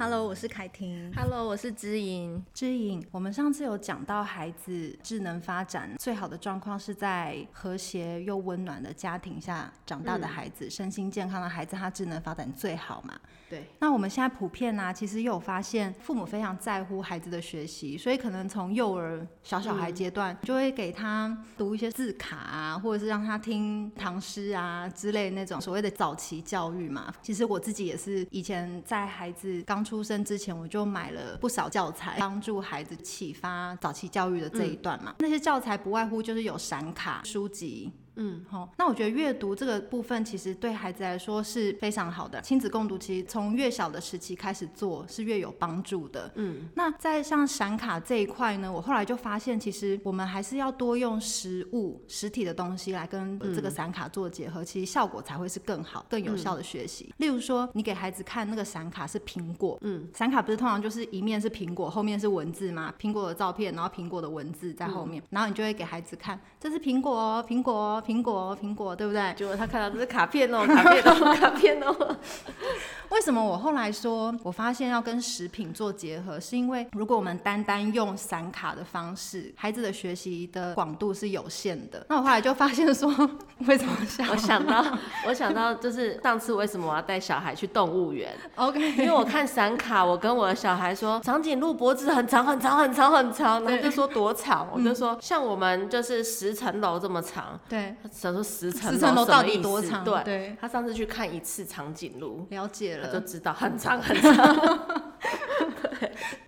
Hello，我是凯婷。Hello，我是知莹。知莹，我们上次有讲到孩子智能发展最好的状况是在和谐又温暖的家庭下长大的孩子，嗯、身心健康的孩子，他智能发展最好嘛？对。那我们现在普遍呢、啊，其实又有发现，父母非常在乎孩子的学习，所以可能从幼儿小小孩阶段，就会给他读一些字卡啊，或者是让他听唐诗啊之类那种所谓的早期教育嘛。其实我自己也是以前在孩子刚出生之前，我就买了不少教材，帮助孩子启发早期教育的这一段嘛。嗯、那些教材不外乎就是有闪卡、书籍。嗯，好，那我觉得阅读这个部分其实对孩子来说是非常好的。亲子共读其实从越小的时期开始做是越有帮助的。嗯，那在像闪卡这一块呢，我后来就发现，其实我们还是要多用实物、实体的东西来跟这个闪卡做结合，其实效果才会是更好、更有效的学习。例如说，你给孩子看那个闪卡是苹果，嗯，闪卡不是通常就是一面是苹果，后面是文字吗？苹果的照片，然后苹果的文字在后面，然后你就会给孩子看，这是苹果哦，苹果哦。苹果，苹果，对不对？结果他看到这是卡片哦，卡片哦，卡片哦。为什么我后来说，我发现要跟食品做结合，是因为如果我们单单用闪卡的方式，孩子的学习的广度是有限的。那我后来就发现说，为什么想？我想到，我想到就是上次为什么我要带小孩去动物园？OK，因为我看闪卡，我跟我的小孩说，长颈鹿脖子很长很长很长很长，然后就说多长，我就说像我们就是十层楼这么长。对，想说十层十层楼到底多长？对，对他上次去看一次长颈鹿，了解了。就知道很长很长。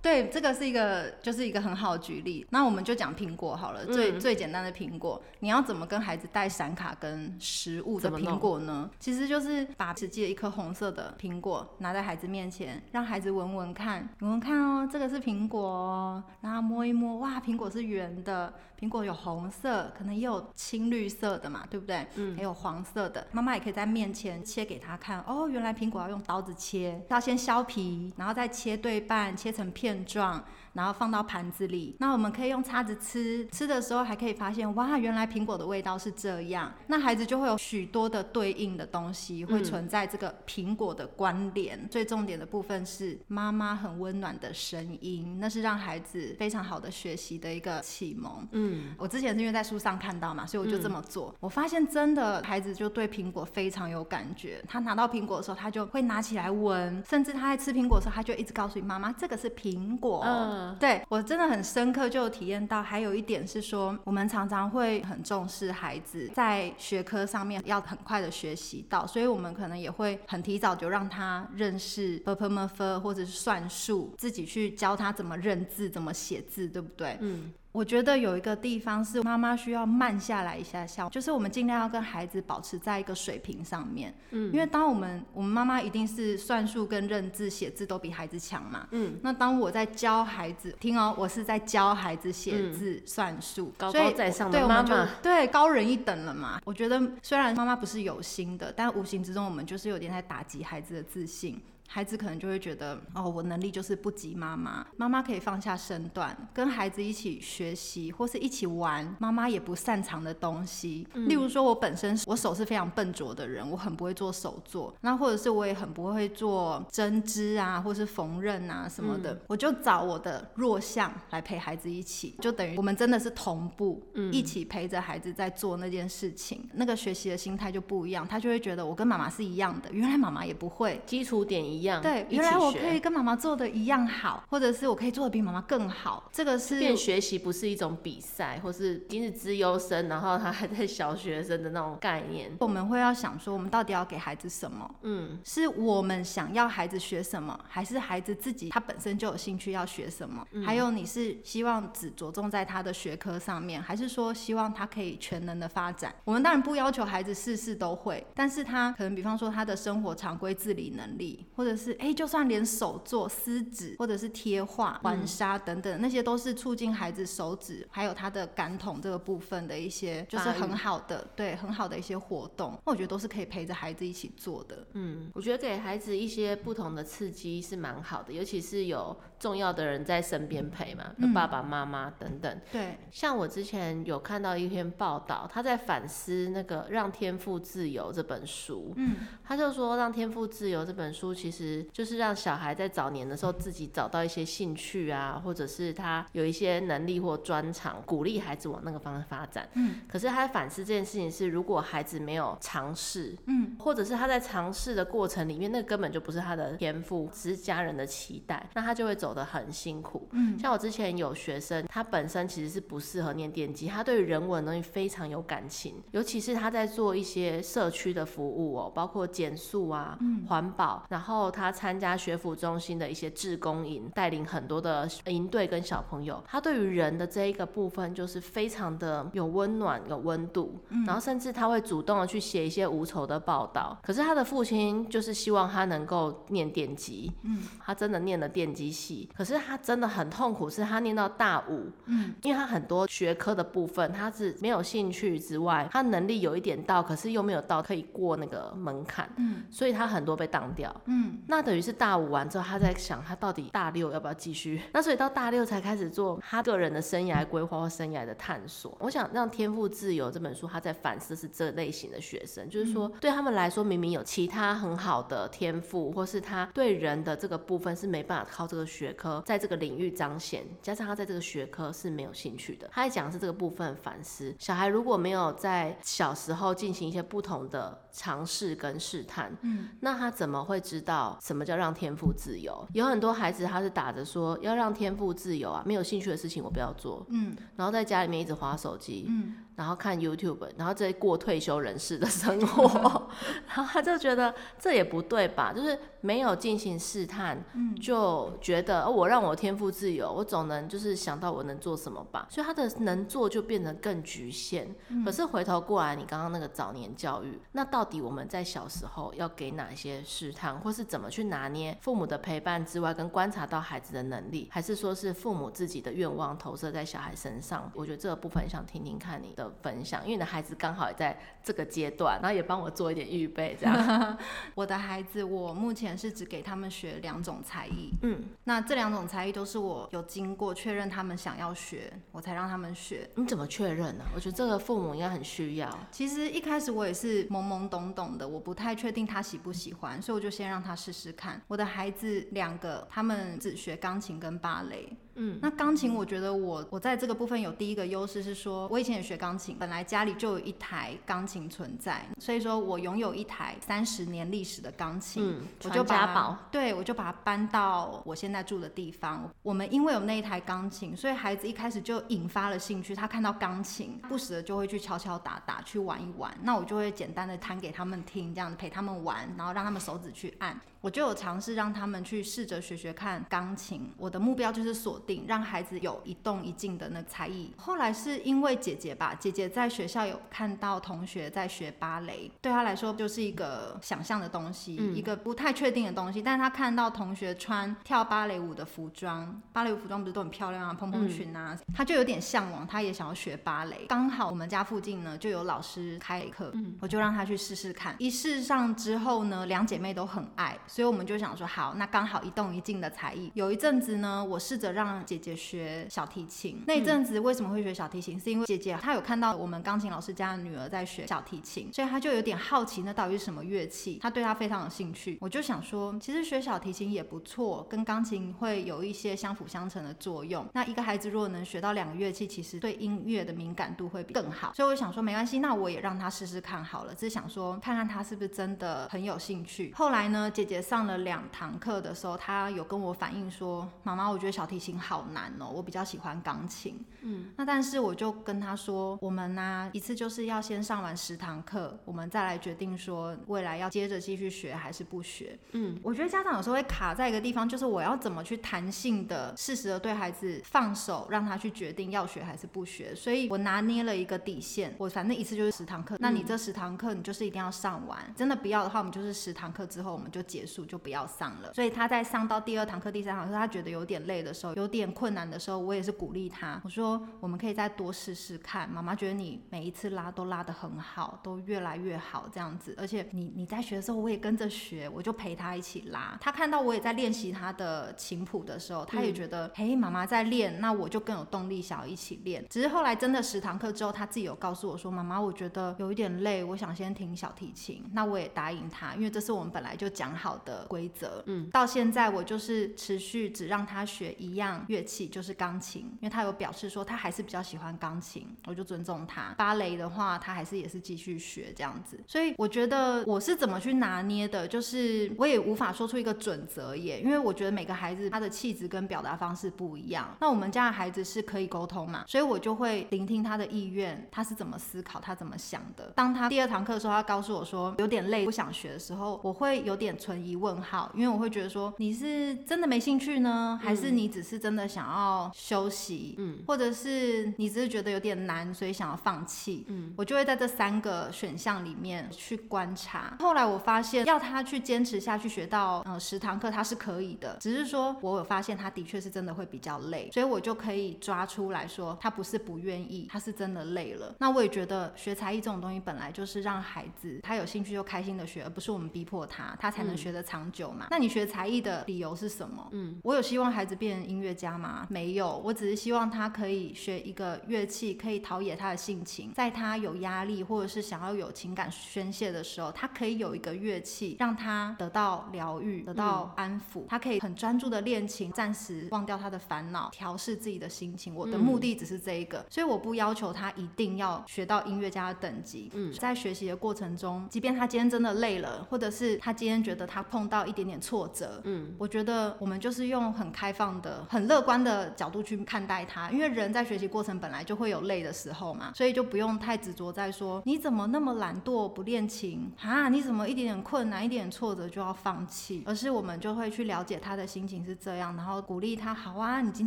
对，这个是一个，就是一个很好的举例。那我们就讲苹果好了，嗯、最最简单的苹果，你要怎么跟孩子带闪卡跟食物的苹果呢？其实就是把实际的一颗红色的苹果拿在孩子面前，让孩子闻闻看，闻闻看哦，这个是苹果哦，然后摸一摸，哇，苹果是圆的，苹果有红色，可能也有青绿色的嘛，对不对？嗯，还有黄色的。妈妈也可以在面前切给他看，哦，原来苹果要用刀子切，要先削皮，然后再切对半，切成片。状，然后放到盘子里。那我们可以用叉子吃，吃的时候还可以发现，哇，原来苹果的味道是这样。那孩子就会有许多的对应的东西会存在这个苹果的关联。嗯、最重点的部分是妈妈很温暖的声音，那是让孩子非常好的学习的一个启蒙。嗯，我之前是因为在书上看到嘛，所以我就这么做。嗯、我发现真的孩子就对苹果非常有感觉。他拿到苹果的时候，他就会拿起来闻，甚至他在吃苹果的时候，他就一直告诉你妈妈，这个是苹。苹果，嗯，对我真的很深刻，就体验到还有一点是说，我们常常会很重视孩子在学科上面要很快的学习到，所以我们可能也会很提早就让他认识 p u r p e e r 或者是算术，自己去教他怎么认字、怎么写字，对不对？嗯，我觉得有一个地方是妈妈需要慢下来一下下，就是我们尽量要跟孩子保持在一个水平上面。嗯，因为当我们我们妈妈一定是算术跟认字写字都比孩子强嘛。嗯，那当我在教孩子，听哦，我是在教孩子写字、嗯、算术，高高在上的妈妈，对，高人一等了嘛。我觉得虽然妈妈不是有心的，但无形之中我们就是有点在打击孩子的自信。孩子可能就会觉得，哦，我能力就是不及妈妈。妈妈可以放下身段，跟孩子一起学习，或是一起玩妈妈也不擅长的东西。嗯、例如说，我本身我手是非常笨拙的人，我很不会做手作。那或者是我也很不会做针织啊，或是缝纫啊什么的。嗯、我就找我的弱项来陪孩子一起，就等于我们真的是同步，嗯、一起陪着孩子在做那件事情。那个学习的心态就不一样，他就会觉得我跟妈妈是一样的。原来妈妈也不会，基础点一。对，原来我可以跟妈妈做的一样好，或者是我可以做的比妈妈更好。这个是变学习不是一种比赛，或是已经是资优生，然后他还在小学生的那种概念。我们会要想说，我们到底要给孩子什么？嗯，是我们想要孩子学什么，还是孩子自己他本身就有兴趣要学什么？嗯、还有你是希望只着重在他的学科上面，还是说希望他可以全能的发展？我们当然不要求孩子事事都会，但是他可能比方说他的生活常规自理能力，或者是哎，就算连手做、撕纸或者是贴画、玩沙等等，那些都是促进孩子手指还有他的感统这个部分的一些，就是很好的，对，很好的一些活动。那我觉得都是可以陪着孩子一起做的。嗯，我觉得给孩子一些不同的刺激是蛮好的，尤其是有重要的人在身边陪嘛，有爸爸妈妈等等。对，像我之前有看到一篇报道，他在反思那个《让天赋自由》这本书。嗯，他就说《让天赋自由》这本书其其实就是让小孩在早年的时候自己找到一些兴趣啊，或者是他有一些能力或专长，鼓励孩子往那个方向发展。嗯，可是他反思这件事情是，如果孩子没有尝试，嗯，或者是他在尝试的过程里面，那根本就不是他的天赋，只是家人的期待，那他就会走得很辛苦。嗯，像我之前有学生，他本身其实是不适合念电机，他对于人文的东西非常有感情，尤其是他在做一些社区的服务哦，包括减塑啊、环保，然后他参加学府中心的一些志工营，带领很多的营队跟小朋友，他对于人的这一个部分就是非常的有温暖、有温度，然后甚至他会主动的去写一些无酬的报道。可是他的父亲就是希望他能够念电机，嗯，他真的念了电机系，可是他真的很痛苦，是他念到大五，嗯，因为他很多学科的部分他是没有兴趣之外，他能力有一点到，可是又没有到可以过那个门槛，嗯，所以他很多被当掉，嗯，那等于是大五完之后，他在想他到底大六要不要继续，那所以到大六才开始做他个人的生涯规划或生涯的探索。我想让《天赋自由》这本书，他在反思是这类型的学生，就是说对他们来说，明明有其他很好的天赋，或是他对人的这个部分是没办法靠这个学科在这个领域彰显，加上他在这个学科是没有兴趣的。他在讲的是这个部分反思，小孩如果没有在小时候进行一些不同的尝试跟试探，嗯，那他怎么会知道什么叫让天赋自由？有很多孩子他是打着说要让天赋自由啊，没有兴趣的事情我不要做，嗯，然后在家里面一直划手机，嗯。然后看 YouTube，然后再过退休人士的生活，然后他就觉得这也不对吧？就是没有进行试探，就觉得我让我天赋自由，我总能就是想到我能做什么吧。所以他的能做就变得更局限。可是回头过来，你刚刚那个早年教育，那到底我们在小时候要给哪些试探，或是怎么去拿捏父母的陪伴之外，跟观察到孩子的能力，还是说是父母自己的愿望投射在小孩身上？我觉得这个部分想听听看你的。分享，因为你的孩子刚好也在这个阶段，然后也帮我做一点预备，这样。我的孩子，我目前是只给他们学两种才艺，嗯，那这两种才艺都是我有经过确认他们想要学，我才让他们学。你怎么确认呢？我觉得这个父母应该很需要。其实一开始我也是懵懵懂懂的，我不太确定他喜不喜欢，所以我就先让他试试看。我的孩子两个，他们只学钢琴跟芭蕾。嗯，那钢琴我觉得我我在这个部分有第一个优势是说，我以前也学钢琴，本来家里就有一台钢琴存在，所以说我拥有一台三十年历史的钢琴，嗯，我就把它，宝对，我就把它搬到我现在住的地方。我们因为有那一台钢琴，所以孩子一开始就引发了兴趣，他看到钢琴，不时的就会去敲敲打打去玩一玩，那我就会简单的弹给他们听，这样陪他们玩，然后让他们手指去按。我就有尝试让他们去试着学学看钢琴，我的目标就是锁定让孩子有一动一静的那个才艺。后来是因为姐姐吧，姐姐在学校有看到同学在学芭蕾，对她来说就是一个想象的东西，嗯、一个不太确定的东西。但是她看到同学穿跳芭蕾舞的服装，芭蕾舞服装不是都很漂亮啊，蓬蓬裙啊，嗯、她就有点向往，她也想要学芭蕾。刚好我们家附近呢就有老师开课，嗯、我就让她去试试看。一试上之后呢，两姐妹都很爱。所以我们就想说，好，那刚好一动一静的才艺。有一阵子呢，我试着让姐姐学小提琴。那一阵子为什么会学小提琴？是因为姐姐她有看到我们钢琴老师家的女儿在学小提琴，所以她就有点好奇，那到底是什么乐器？她对她非常有兴趣。我就想说，其实学小提琴也不错，跟钢琴会有一些相辅相成的作用。那一个孩子如果能学到两个乐器，其实对音乐的敏感度会更好。所以我想说，没关系，那我也让她试试看好了，只是想说，看看她是不是真的很有兴趣。后来呢，姐姐上了两堂课的时候，他有跟我反映说：“妈妈，我觉得小提琴好难哦，我比较喜欢钢琴。”嗯，那但是我就跟他说：“我们呢，一次就是要先上完十堂课，我们再来决定说未来要接着继续学还是不学。”嗯，我觉得家长有时候会卡在一个地方，就是我要怎么去弹性的、适时的对孩子放手，让他去决定要学还是不学。所以我拿捏了一个底线，我反正一次就是十堂课，那你这十堂课你就是一定要上完，真的不要的话，我们就是十堂课之后我们就结束，就不要上了。所以他在上到第二堂课、第三堂课，他觉得有点累的时候，有点困难的时候，我也是鼓励他，我说我们可以再多试试看。妈妈觉得你每一次拉都拉得很好，都越来越好这样子，而且你你在学的时候，我也跟着学，我就陪他一起拉。他看到我也在练习他的琴谱的时候，他也觉得，嘿，妈妈在练，那我就更有动力想要一起练。只是后来真的十堂课之后，他自己有告诉我说，妈妈，我觉得有一点累，我想先听小提琴。那我也答应他，因为这是我们本来就讲好的规则。嗯，到现在我就是持续只让他学一样乐器，就是钢琴，因为他有表示说他还是比较喜欢钢琴，我就尊重他。芭蕾的话，他还是也是继续学这样子。所以我觉得我是怎么去拿捏的，就是我也无法说出一个准则耶，因为我觉得每个孩子他的气质跟表达方式不一样。那我们家的孩子是可以沟通嘛，所以我就会聆听他的意愿，他是怎么思考，他怎么想的。当他第二堂课的时候，他告诉我说有点累，不想学的时候，我会有点存疑问号，因为我会觉得说你是真的没兴趣呢，还是你只是真的想要休息，嗯，或者是你只是觉得有点难，所以想要放弃，嗯，我就会在这三个选项里面去观察。后来我发现要他去坚持下去学到呃十堂课，他是可以的，只是说我有发现他的确是真的会比较累，所以我就可以抓出来说他不是不愿意，他是真的累了。那我也觉得学才艺这种东西本来就是让孩子他有兴趣就开心的学，而不是我们逼迫他，他才能学得长久嘛。嗯、那你学才艺的理由是什么？嗯，我有希望孩子变成音乐家吗？没有，我只是希望他可以学一个乐器，可以陶冶他的性情，在他有压力或者是想要有情感宣泄的时候，他可以有一个乐器让他得到疗愈，得到安抚，嗯、他可以很专注的练琴，暂时忘掉他的烦恼，调试自己的心情。我的目的只是这一个，嗯、所以我不要求他一定要学到音乐家的等级。嗯，在学习的过程中，即便他今天真的累了，或者是他今天觉得他碰到一点点挫折，嗯，我觉得我们就是用很开放的、很乐观的角度去看待他，因为人在学习过程本来就会有累的时候嘛，所以就不用太执着在说你怎么那么懒惰不练琴？啊，你怎么一点点困难、一点点挫折就要放弃，而是我们就会去了解他的心情是这样，然后鼓励他，好啊，你今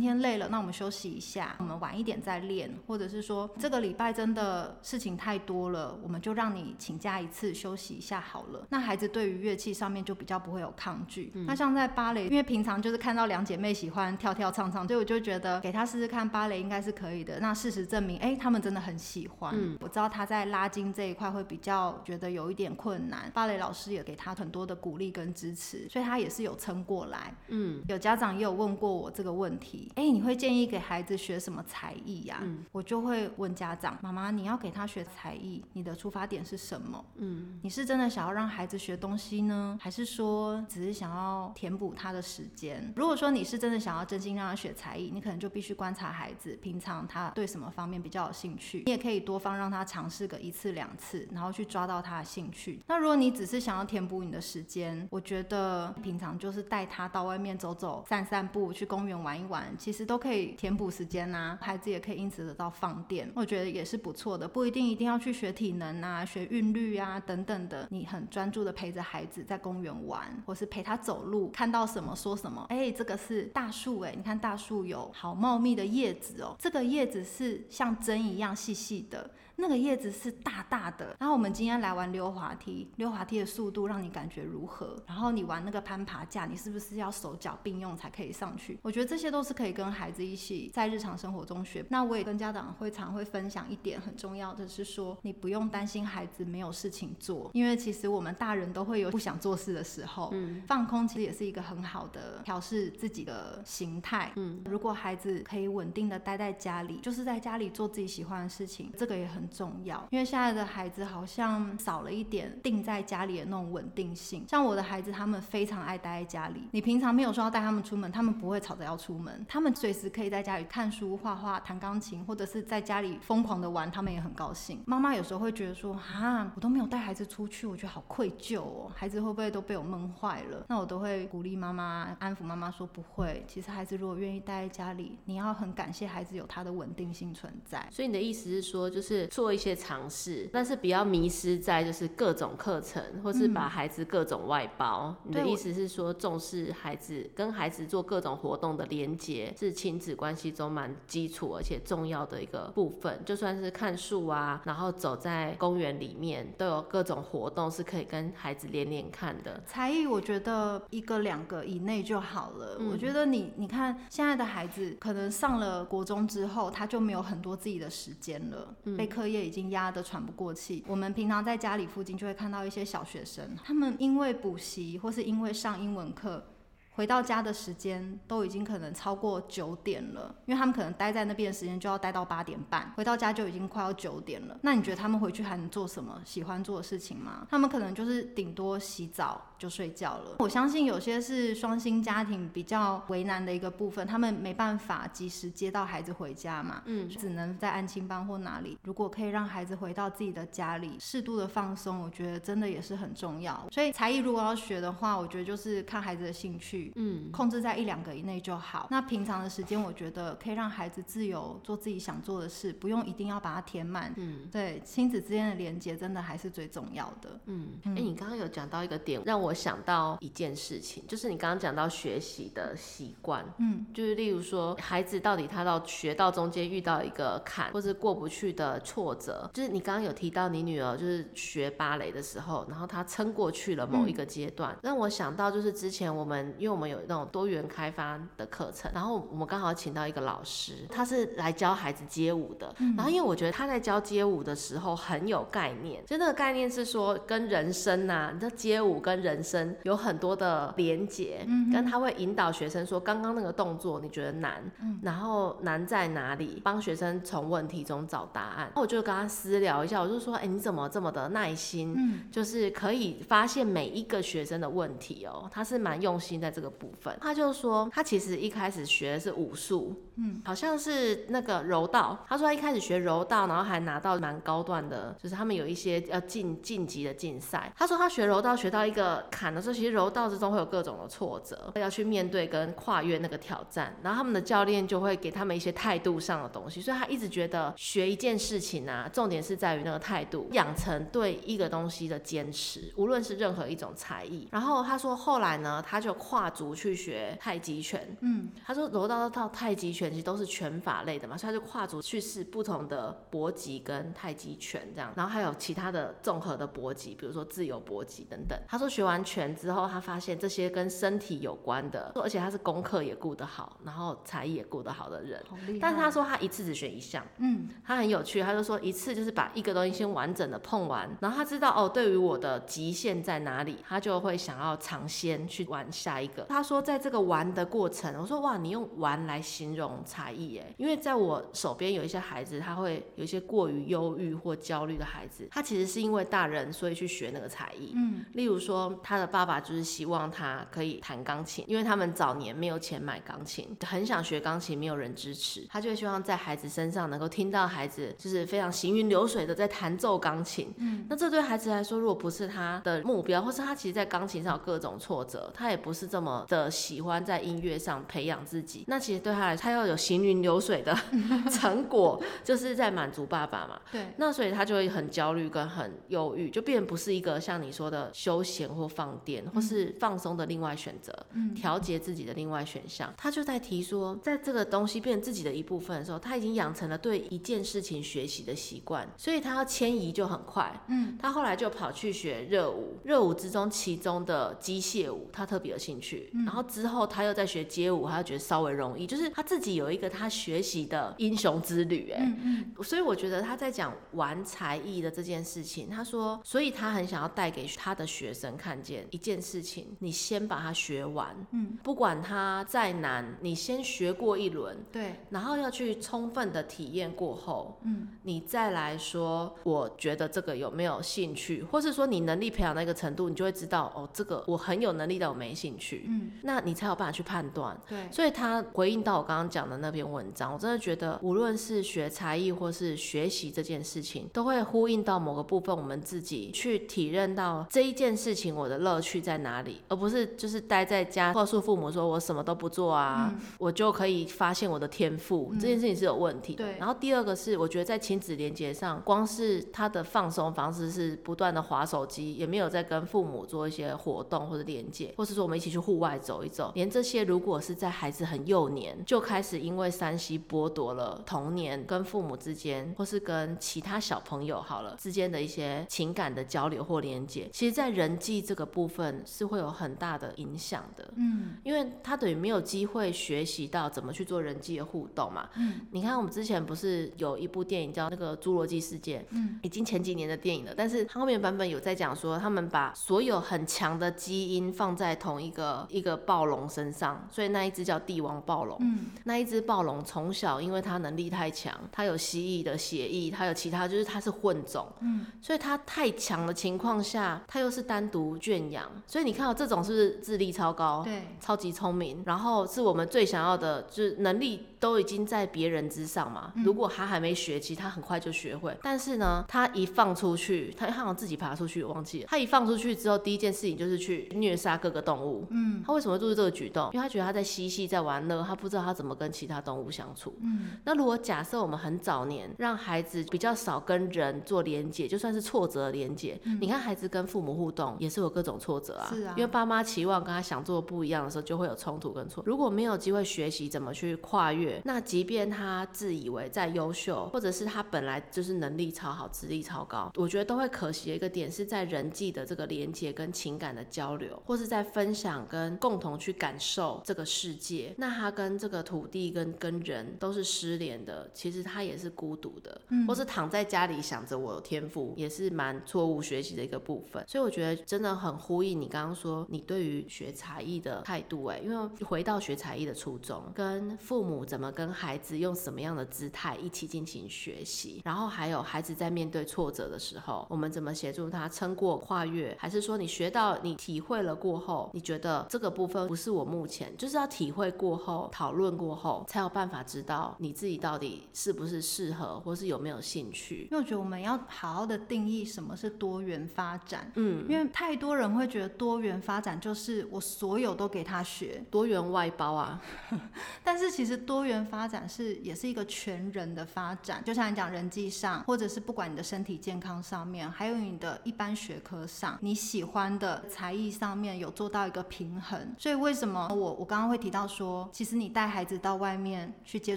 天累了，那我们休息一下，我们晚一点再练，或者是说这个礼拜真的事情太多了，我们就让你请假一次休息一下好了。那孩子对于乐器上面就比较不会有抗拒。嗯、那像在芭蕾，因为平常就是看到两姐妹喜欢跳跳唱唱，所以我就觉得给她试试看芭蕾应该是可以的。那事实证明，哎、欸，他们真的很喜欢。嗯、我知道她在拉筋这一块会比较觉得有一点困难，芭蕾老师也给她很多的鼓励跟支持，所以她也是有撑过来。嗯，有家长也有问过我这个问题，哎、欸，你会建议给孩子学什么才艺呀？嗯，我就会问家长，妈妈，你要给他学才艺，你的出发点是什么？嗯，你是真的想要让孩子学东西呢，还是说只是想要填补他的时间？如果说你是真的想要真心让他学才艺，你可能就必须观察孩子平常他对什么方面比较有兴趣，你也可以多方让他尝试个一次两次，然后去抓到他的兴趣。那如果你只是想要填补你的时间，我觉得平常就是带他到外面走走、散散步，去公园玩一玩，其实都可以填补时间呐。孩子也可以因此得到放电，我觉得也是不错的，不一定一定要去学体能啊、学韵律啊等等的。你很专注的陪着孩子在公园玩，或是陪他走路，看到什么说什么。哎、这个是大树哎，你看大树有好茂密的叶子哦，这个叶子是像针一样细细的。那个叶子是大大的，然后我们今天来玩溜滑梯，溜滑梯的速度让你感觉如何？然后你玩那个攀爬架，你是不是要手脚并用才可以上去？我觉得这些都是可以跟孩子一起在日常生活中学。那我也跟家长会常会分享一点很重要的是说，你不用担心孩子没有事情做，因为其实我们大人都会有不想做事的时候。嗯，放空其实也是一个很好的调试自己的形态。嗯，如果孩子可以稳定的待在家里，就是在家里做自己喜欢的事情，这个也很。重要，因为现在的孩子好像少了一点定在家里的那种稳定性。像我的孩子，他们非常爱待在家里。你平常没有说要带他们出门，他们不会吵着要出门。他们随时可以在家里看书、画画、弹钢琴，或者是在家里疯狂的玩，他们也很高兴。妈妈有时候会觉得说，哈，我都没有带孩子出去，我觉得好愧疚哦。孩子会不会都被我闷坏了？那我都会鼓励妈妈，安抚妈妈说不会。其实孩子如果愿意待在家里，你要很感谢孩子有他的稳定性存在。所以你的意思是说，就是。做一些尝试，但是不要迷失在就是各种课程，或是把孩子各种外包。嗯、你的意思是说，重视孩子跟孩子做各种活动的连接，是亲子关系中蛮基础而且重要的一个部分。就算是看树啊，然后走在公园里面，都有各种活动是可以跟孩子连连看的。才艺我觉得一个两个以内就好了。嗯、我觉得你你看现在的孩子，可能上了国中之后，他就没有很多自己的时间了，嗯、被课业已经压得喘不过气。我们平常在家里附近就会看到一些小学生，他们因为补习或是因为上英文课。回到家的时间都已经可能超过九点了，因为他们可能待在那边的时间就要待到八点半，回到家就已经快要九点了。那你觉得他们回去还能做什么喜欢做的事情吗？他们可能就是顶多洗澡就睡觉了。我相信有些是双薪家庭比较为难的一个部分，他们没办法及时接到孩子回家嘛，嗯，只能在安亲班或哪里。如果可以让孩子回到自己的家里，适度的放松，我觉得真的也是很重要。所以才艺如果要学的话，我觉得就是看孩子的兴趣。嗯，控制在一两个以内就好。那平常的时间，我觉得可以让孩子自由做自己想做的事，不用一定要把它填满。嗯，对，亲子之间的连接真的还是最重要的。嗯，哎、欸，你刚刚有讲到一个点，让我想到一件事情，就是你刚刚讲到学习的习惯。嗯，就是例如说，孩子到底他到学到中间遇到一个坎，或是过不去的挫折，就是你刚刚有提到你女儿就是学芭蕾的时候，然后她撑过去了某一个阶段，嗯、让我想到就是之前我们，因为我们有那种多元开发的课程，然后我们刚好请到一个老师，他是来教孩子街舞的。嗯、然后因为我觉得他在教街舞的时候很有概念，就那个概念是说跟人生啊，你知道街舞跟人生有很多的连结，嗯哼，跟他会引导学生说，刚刚那个动作你觉得难，嗯，然后难在哪里，帮学生从问题中找答案。我就跟他私聊一下，我就说，哎、欸，你怎么这么的耐心？嗯，就是可以发现每一个学生的问题哦，他是蛮用心在这个部分。他就说，他其实一开始学的是武术，嗯，好像是那个柔道。他说他一开始学柔道，然后还拿到蛮高段的，就是他们有一些要晋晋级的竞赛。他说他学柔道学到一个坎的时候，其实柔道之中会有各种的挫折，要去面对跟跨越那个挑战。然后他们的教练就会给他们一些态度上的东西，所以他一直觉得学一件事情啊，重点是在于那个态度，养成对一个东西的坚持，无论是任何一种才艺。然后他说后来呢，他就跨足去学。学太极拳，嗯，他说柔道到太极拳其实都是拳法类的嘛，所以他就跨足去试不同的搏击跟太极拳这样，然后还有其他的综合的搏击，比如说自由搏击等等。他说学完拳之后，他发现这些跟身体有关的，而且他是功课也顾得好，然后才艺也顾得好的人。但是他说他一次只学一项，嗯，他很有趣，他就说一次就是把一个东西先完整的碰完，然后他知道哦，对于我的极限在哪里，他就会想要尝鲜去玩下一个。他说在。这个玩的过程，我说哇，你用玩来形容才艺哎，因为在我手边有一些孩子，他会有一些过于忧郁或焦虑的孩子，他其实是因为大人所以去学那个才艺，嗯，例如说他的爸爸就是希望他可以弹钢琴，因为他们早年没有钱买钢琴，很想学钢琴，没有人支持，他就希望在孩子身上能够听到孩子就是非常行云流水的在弹奏钢琴，嗯，那这对孩子来说，如果不是他的目标，或是他其实在钢琴上有各种挫折，他也不是这么的喜。喜欢在音乐上培养自己，那其实对他来说，他要有行云流水的 成果，就是在满足爸爸嘛。对，那所以他就会很焦虑跟很忧郁，就变不是一个像你说的休闲或放电，或是放松的另外选择，调节自己的另外选项。他就在提说，在这个东西变成自己的一部分的时候，他已经养成了对一件事情学习的习惯，所以他要迁移就很快。嗯，他后来就跑去学热舞，热舞之中其中的机械舞，他特别有兴趣，然后之。之后他又在学街舞，他就觉得稍微容易，就是他自己有一个他学习的英雄之旅，哎、嗯，嗯、所以我觉得他在讲玩才艺的这件事情，他说，所以他很想要带给他的学生看见一件事情，你先把它学完，嗯，不管它再难，你先学过一轮，对，然后要去充分的体验过后，嗯，你再来说，我觉得这个有没有兴趣，或是说你能力培养到一个程度，你就会知道，哦，这个我很有能力，但我没兴趣，嗯，那你才有办法去判断。对，所以他回应到我刚刚讲的那篇文章，我真的觉得，无论是学才艺或是学习这件事情，都会呼应到某个部分，我们自己去体认到这一件事情我的乐趣在哪里，而不是就是待在家告诉父母说我什么都不做啊，嗯、我就可以发现我的天赋，嗯、这件事情是有问题的。对。然后第二个是，我觉得在亲子连接上，光是他的放松方式是不断的划手机，也没有在跟父母做一些活动或者连接，或是说我们一起去户外走一走，连这些如果是在孩子很幼年就开始因为山西剥夺了童年跟父母之间，或是跟其他小朋友好了之间的一些情感的交流或连接，其实在人际这个部分是会有很大的影响的。嗯，因为他等于没有机会学习到怎么去做人际的互动嘛。嗯，你看我们之前不是有一部电影叫那个《侏罗纪世界》，嗯，已经前几年的电影了，但是他后面版本有在讲说，他们把所有很强的基因放在同一个一个暴龙身上，所以那一只叫帝王暴龙。嗯，那一只暴龙从小因为它能力太强，它有蜥蜴的血液，它有其他就是它是混种。嗯，所以它太强的情况下，它又是单独圈养，所以你看到这种是不是智力超高？对，超级聪明，然后是我们最想要的，就是能力。都已经在别人之上嘛。如果他还没学，其实他很快就学会。但是呢，他一放出去，他好像自己爬出去，我忘记了。他一放出去之后，第一件事情就是去虐杀各个动物。嗯，他为什么会做出这个举动？因为他觉得他在嬉戏，在玩乐，他不知道他怎么跟其他动物相处。嗯，那如果假设我们很早年让孩子比较少跟人做连接，就算是挫折的连结，你看孩子跟父母互动也是有各种挫折啊。是啊，因为爸妈期望跟他想做的不一样的时候，就会有冲突跟错。如果没有机会学习怎么去跨越。那即便他自以为再优秀，或者是他本来就是能力超好、资历超高，我觉得都会可惜的一个点是在人际的这个连接跟情感的交流，或是在分享跟共同去感受这个世界。那他跟这个土地跟跟人都是失联的，其实他也是孤独的，或是躺在家里想着我有天赋，也是蛮错误学习的一个部分。所以我觉得真的很呼应你刚刚说你对于学才艺的态度，哎，因为回到学才艺的初衷，跟父母怎么。跟孩子用什么样的姿态一起进行学习，然后还有孩子在面对挫折的时候，我们怎么协助他撑过跨越？还是说你学到你体会了过后，你觉得这个部分不是我目前，就是要体会过后讨论过后，才有办法知道你自己到底是不是适合，或是有没有兴趣？因为我觉得我们要好好的定义什么是多元发展。嗯，因为太多人会觉得多元发展就是我所有都给他学，多元外包啊。但是其实多元发展是也是一个全人的发展，就像你讲人际上，或者是不管你的身体健康上面，还有你的一般学科上，你喜欢的才艺上面有做到一个平衡。所以为什么我我刚刚会提到说，其实你带孩子到外面去接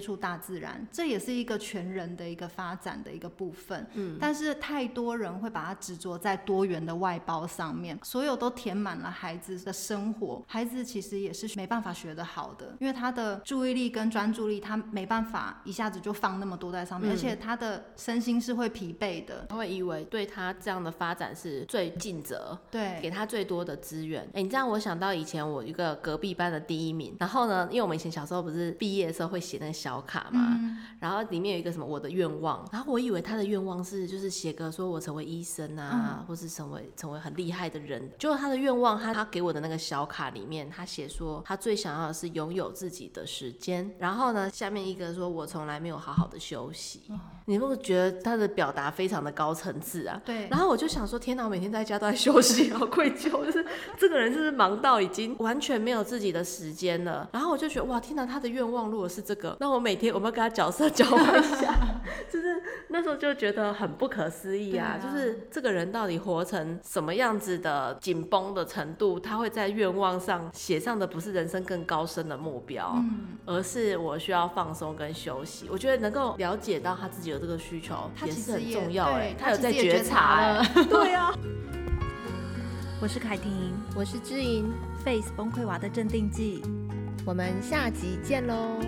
触大自然，这也是一个全人的一个发展的一个部分。嗯，但是太多人会把它执着在多元的外包上面，所有都填满了孩子的生活，孩子其实也是没办法学得好的，因为他的注意力跟专注力。他没办法一下子就放那么多在上面，嗯、而且他的身心是会疲惫的。他会以为对他这样的发展是最尽责，对，给他最多的资源。哎、欸，你这样我想到以前我一个隔壁班的第一名，然后呢，因为我们以前小时候不是毕业的时候会写那个小卡嘛，嗯、然后里面有一个什么我的愿望，然后我以为他的愿望是就是写个说我成为医生啊，嗯、或是成为成为很厉害的人。结果他的愿望，他他给我的那个小卡里面，他写说他最想要的是拥有自己的时间，然后呢。下面一个说，我从来没有好好的休息。哦、你会不会觉得他的表达非常的高层次啊？对。然后我就想说，天哪，我每天在家都在休息，好愧疚。就是这个人就是忙到已经完全没有自己的时间了？然后我就觉得，哇，天哪，他的愿望如果是这个，那我每天我们要跟他角色交换一下。就是那时候就觉得很不可思议啊！啊就是这个人到底活成什么样子的紧绷的程度？他会在愿望上写上的不是人生更高深的目标，嗯、而是我需要。放松跟休息，我觉得能够了解到他自己有这个需求，也是很重要哎。他有在觉察了，对啊。我是凯婷，我是知音，Face 崩溃娃的镇定剂，我们下集见喽。